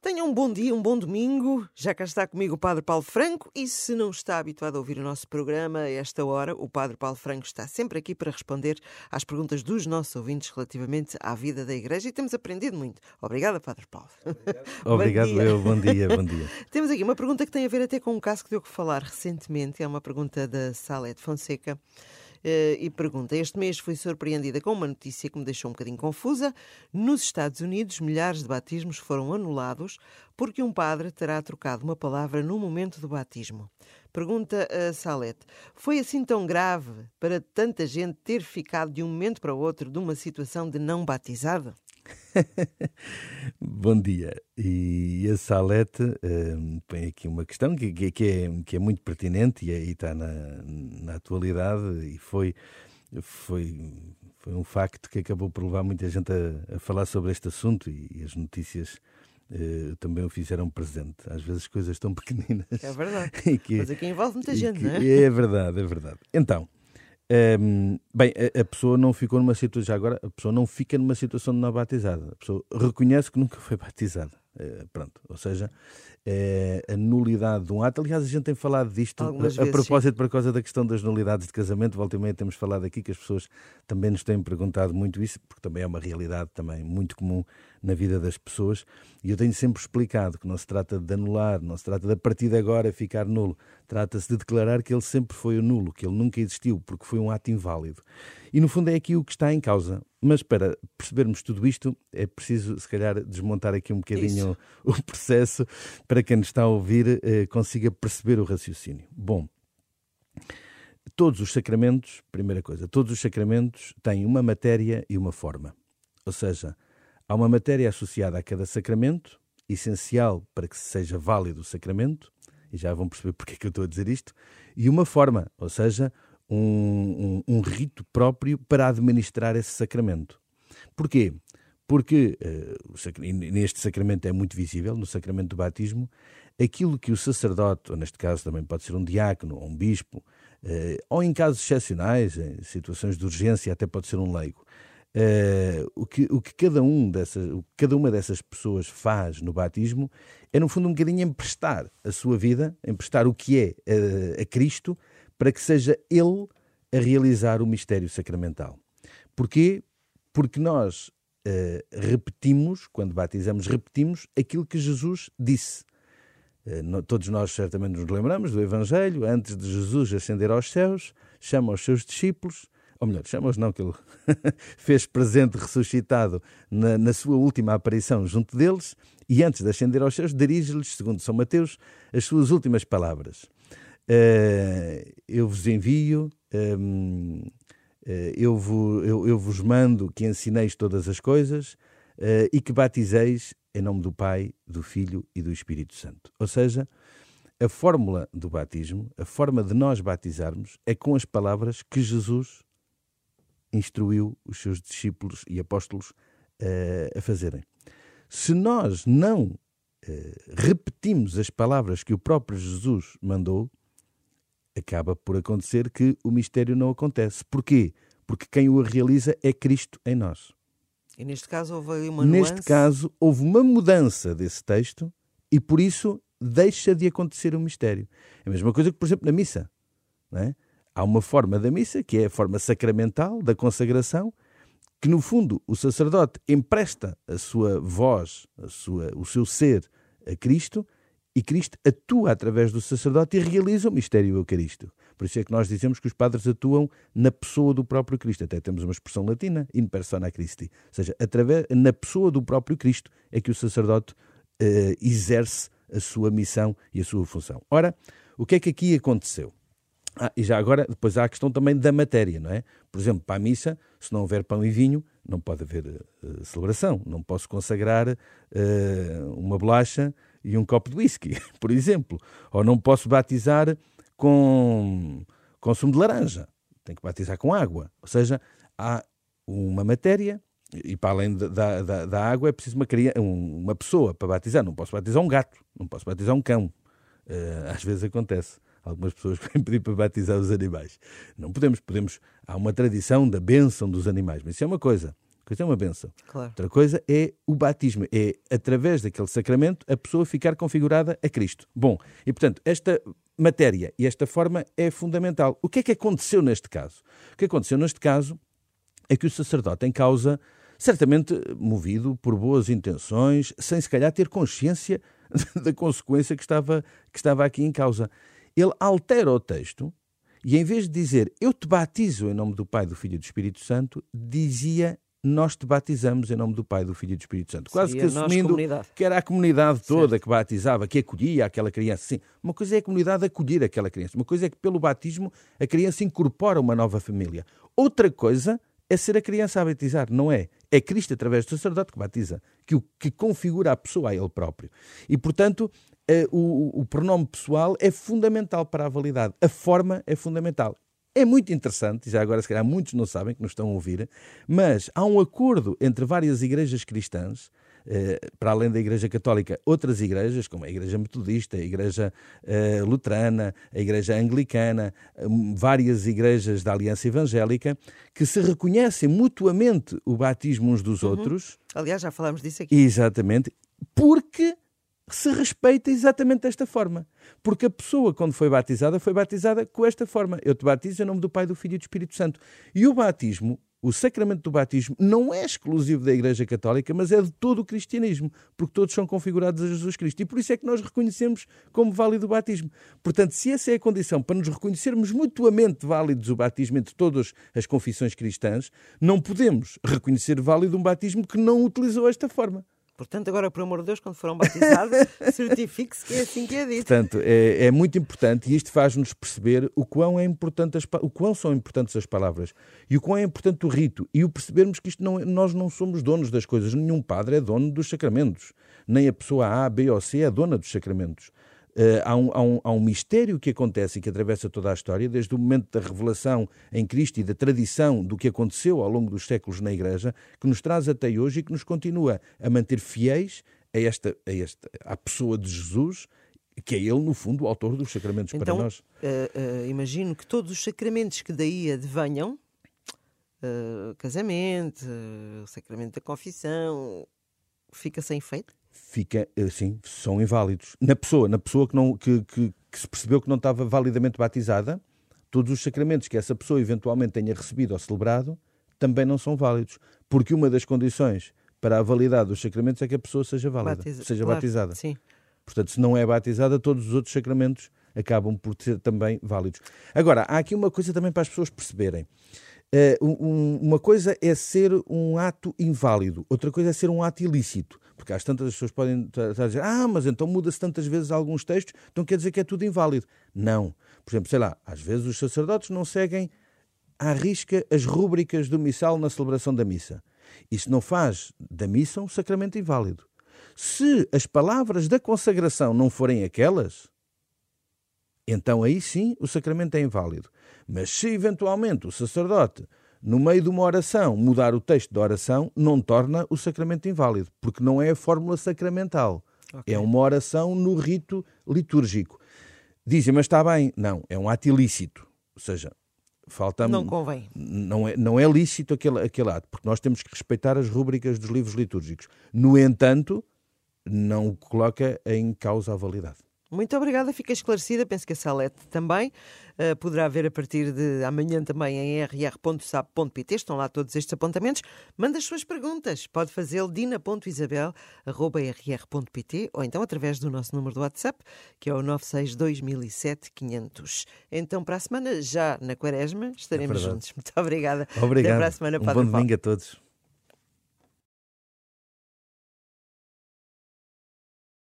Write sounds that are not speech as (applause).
Tenham um bom dia, um bom domingo. Já cá está comigo o Padre Paulo Franco e se não está habituado a ouvir o nosso programa a esta hora, o Padre Paulo Franco está sempre aqui para responder às perguntas dos nossos ouvintes relativamente à vida da Igreja e temos aprendido muito. Obrigada, Padre Paulo. Obrigado, (laughs) eu. Bom dia, bom dia. (laughs) temos aqui uma pergunta que tem a ver até com um caso que deu que falar recentemente. É uma pergunta da Salete Fonseca. Uh, e pergunta: Este mês fui surpreendida com uma notícia que me deixou um bocadinho confusa. Nos Estados Unidos, milhares de batismos foram anulados porque um padre terá trocado uma palavra no momento do batismo. Pergunta a Salete: Foi assim tão grave para tanta gente ter ficado de um momento para o outro de uma situação de não batizado? (laughs) Bom dia. E a Salete uh, põe aqui uma questão que, que, é, que é muito pertinente e, aí está na, na atualidade e foi, foi, foi um facto que acabou por levar muita gente a, a falar sobre este assunto e, e as notícias Uh, também o fizeram presente. Às vezes coisas tão (laughs) pequeninas. É verdade. (laughs) que, Mas aqui envolve muita gente, que, não é? É verdade, é verdade. Então, um, bem, a, a, pessoa não ficou numa situação, já agora, a pessoa não fica numa situação de não batizada. A pessoa reconhece que nunca foi (laughs) batizada. Uh, pronto, ou seja, é a nulidade de um ato. Aliás, a gente tem falado disto a, vezes, a, propósito, sim. por causa da questão das nulidades de casamento. Volta e meia temos falado aqui que as pessoas também nos têm perguntado muito isso, porque também é uma realidade também muito comum na vida das pessoas. E eu tenho sempre explicado que não se trata de anular, não se trata de a partir de agora ficar nulo. Trata-se de declarar que ele sempre foi o nulo, que ele nunca existiu, porque foi um ato inválido. E no fundo é aqui o que está em causa. Mas para percebermos tudo isto, é preciso, se calhar, desmontar aqui um bocadinho o, (laughs) o, processo para quem nos está a ouvir eh, consiga perceber o raciocínio. Bom, todos os sacramentos, primeira coisa, todos os sacramentos têm uma matéria e uma forma. Ou seja, há uma matéria associada a cada sacramento, essencial para que seja válido o sacramento, e já vão perceber porque é que eu estou a dizer isto, e uma forma, ou seja, um, um, um rito próprio para administrar esse sacramento. Porquê? Porque uh, neste sacramento é muito visível, no sacramento do batismo, aquilo que o sacerdote, ou neste caso também pode ser um diácono ou um bispo, uh, ou em casos excepcionais, em situações de urgência, até pode ser um leigo, uh, o, que, o que cada um dessas, cada uma dessas pessoas faz no batismo é no fundo um bocadinho emprestar a sua vida, emprestar o que é a Cristo para que seja Ele a realizar o mistério sacramental. Porquê? Porque nós uh, repetimos, quando batizamos, repetimos aquilo que Jesus disse. Todos nós certamente nos lembramos do Evangelho, antes de Jesus ascender aos céus, chama os seus discípulos, ou melhor, chama-os não, que ele (laughs) fez presente ressuscitado na, na, sua última aparição junto deles, e antes de ascender aos céus, dirige-lhes, segundo São Mateus, as suas últimas palavras. Uh, eu vos envio, um, uh, eh, eu, vos, eu, eu, vos mando que ensineis todas as coisas uh, e que batizeis em nome do Pai, do Filho e do Espírito Santo. Ou seja, a fórmula do batismo, a forma de nós batizarmos, é com as palavras que Jesus instruiu os seus discípulos e apóstolos a fazerem. Se nós não repetimos as palavras que o próprio Jesus mandou, acaba por acontecer que o mistério não acontece. Porquê? Porque quem o realiza é Cristo em nós. E neste caso houve uma nuance? Neste caso houve uma mudança desse texto e por isso deixa de acontecer o mistério. É a mesma coisa que, por exemplo, na missa. É? Há uma forma da missa, que é a forma sacramental da consagração, que no fundo o sacerdote empresta a sua voz, a sua, o seu ser a Cristo, e Cristo atua através do sacerdote e realiza o mistério eucarístico. Por isso é que nós dizemos que os padres atuam na pessoa do próprio Cristo. Até temos uma expressão latina, in persona Christi. Ou seja, através, na pessoa do próprio Cristo é que o sacerdote uh, exerce a sua missão e a sua função. Ora, o que é que aqui aconteceu? Ah, e já agora, depois há a questão também da matéria, não é? Por exemplo, para a missa, se não houver pão e vinho, não pode haver uh, celebração. Não posso consagrar uh, uma bolacha e um copo de whisky, (laughs) por exemplo. Ou não posso batizar com, com sumo de laranja. Tenho que batizar com água. Ou seja, há uma matéria e para além da, da, da água é preciso uma, criança, uma pessoa para batizar. Não posso batizar um gato, não posso batizar um cão. Uh, às vezes acontece. Algumas pessoas vêm pedir para batizar os animais. Não podemos, podemos. Há uma tradição da bênção dos animais, mas isso é uma coisa. coisa é uma benção. Claro. Outra coisa é o batismo. É, através daquele sacramento, a pessoa ficar configurada a Cristo. Bom, e portanto, esta matéria e esta forma é fundamental. O que é que aconteceu neste caso? O que aconteceu neste caso é que o sacerdote em causa, certamente movido por boas intenções, sem se calhar ter consciência (laughs) da consequência que estava, que estava aqui em causa, ele altera o texto e em vez de dizer eu te batizo em nome do Pai, do Filho e do Espírito Santo, dizia nós te batizamos em nome do Pai, do Filho e do Espírito Santo. Quase Seria que assumindo que era a comunidade toda certo. que batizava, que acolhia aquela criança. Sim, uma coisa é a comunidade acolher aquela criança, uma coisa é que pelo batismo a criança incorpora uma nova família. Outra coisa é ser a criança a batizar, não é? É Cristo, através do sacerdote, que batiza, que, que configura a pessoa a ele próprio. E, portanto, o, o pronome pessoal é fundamental para a validade. A forma é fundamental. É muito interessante, já agora se calhar muitos não sabem que nos estão a ouvir, mas há um acordo entre várias igrejas cristãs, eh, para além da Igreja Católica, outras igrejas, como a Igreja Metodista, a Igreja eh, Luterana, a Igreja Anglicana, hum, várias igrejas da Aliança Evangélica, que se reconhecem mutuamente o batismo uns dos uhum. outros. Aliás, já falámos disso aqui. Exatamente, porque se respeita exatamente desta forma. Porque a pessoa, quando foi batizada, foi batizada com esta forma. Eu te batizo em nome do Pai, do Filho e do Espírito Santo. E o batismo, o sacramento do batismo, não é exclusivo da Igreja Católica, mas é de todo o cristianismo, porque todos são configurados a Jesus Cristo. E por isso é que nós reconhecemos como válido o batismo. Portanto, se essa é a condição para nos reconhecermos mutuamente válidos o batismo entre todas as confissões cristãs, não podemos reconhecer válido um batismo que não utilizou esta forma. Portanto, agora, por amor de Deus, quando foram batizados, (laughs) certifique-se que é assim que é dito. Portanto, é, é muito importante e isto faz-nos perceber o quão, é importante as, o quão são importantes as palavras e o quão é importante o rito e o percebermos que isto não, é, nós não somos donos das coisas. Nenhum padre é dono dos sacramentos. Nem a pessoa A, B ou C é dona dos sacramentos. Uh, há, um, há, um, há um mistério que acontece e que atravessa toda a história, desde o momento da revelação em Cristo e da tradição do que aconteceu ao longo dos séculos na Igreja, que nos traz até hoje e que nos continua a manter fiéis a esta, a esta à pessoa de Jesus, que é ele, no fundo, o autor dos sacramentos então, para nós. Uh, uh, imagino que todos os sacramentos que daí advenham, casamento, sacramento da confissão, fica sem efeito? Fica assim, são inválidos. Na pessoa, na pessoa que, não, que, que, que, se percebeu que não estava validamente batizada, todos os sacramentos que essa pessoa eventualmente tenha recebido ou celebrado também não são válidos, porque uma das condições para a validade dos sacramentos é que a pessoa seja válida, Batiza, seja claro, batizada. Sim. Portanto, se não é batizada, todos os outros sacramentos acabam por ser também válidos. Agora, há aqui uma coisa também para as pessoas perceberem. Uh, um, uma coisa é ser um ato inválido, outra coisa é ser um ato ilícito. Porque às tantas as pessoas podem estar a dizer, ah, mas então muda-se tantas vezes alguns textos, então quer dizer que é tudo inválido. Não. Por exemplo, sei lá, às vezes os sacerdotes não seguem à risca as rúbricas do missal na celebração da missa. Isso não faz da missa um sacramento inválido. Se as palavras da consagração não forem aquelas, então aí sim o sacramento é inválido. Mas se eventualmente o sacerdote, no meio de uma oração, mudar o texto da oração, não torna o sacramento inválido, porque não é a fórmula sacramental. Okay. É uma oração no rito litúrgico. Dizem, mas está bem. Não, é um ato ilícito. Ou seja, falta Não convém. Não é, não é lícito aquele, aquele ato, porque nós temos que respeitar as rúbricas dos livros litúrgicos. No entanto, não coloca em causa a validade. Muito obrigada, fica esclarecida. Penso que a Salete também uh, poderá ver a partir de amanhã também em rr.sap.pt. Estão lá todos estes apontamentos. Manda as suas perguntas. Pode fazê-lo dina.isabel.rr.pt ou então através do nosso número do WhatsApp, que é o 962 Então, para a semana, já na Quaresma, estaremos é juntos. Muito obrigada. Obrigado. Até para a semana, um Padre bom domingo a todos.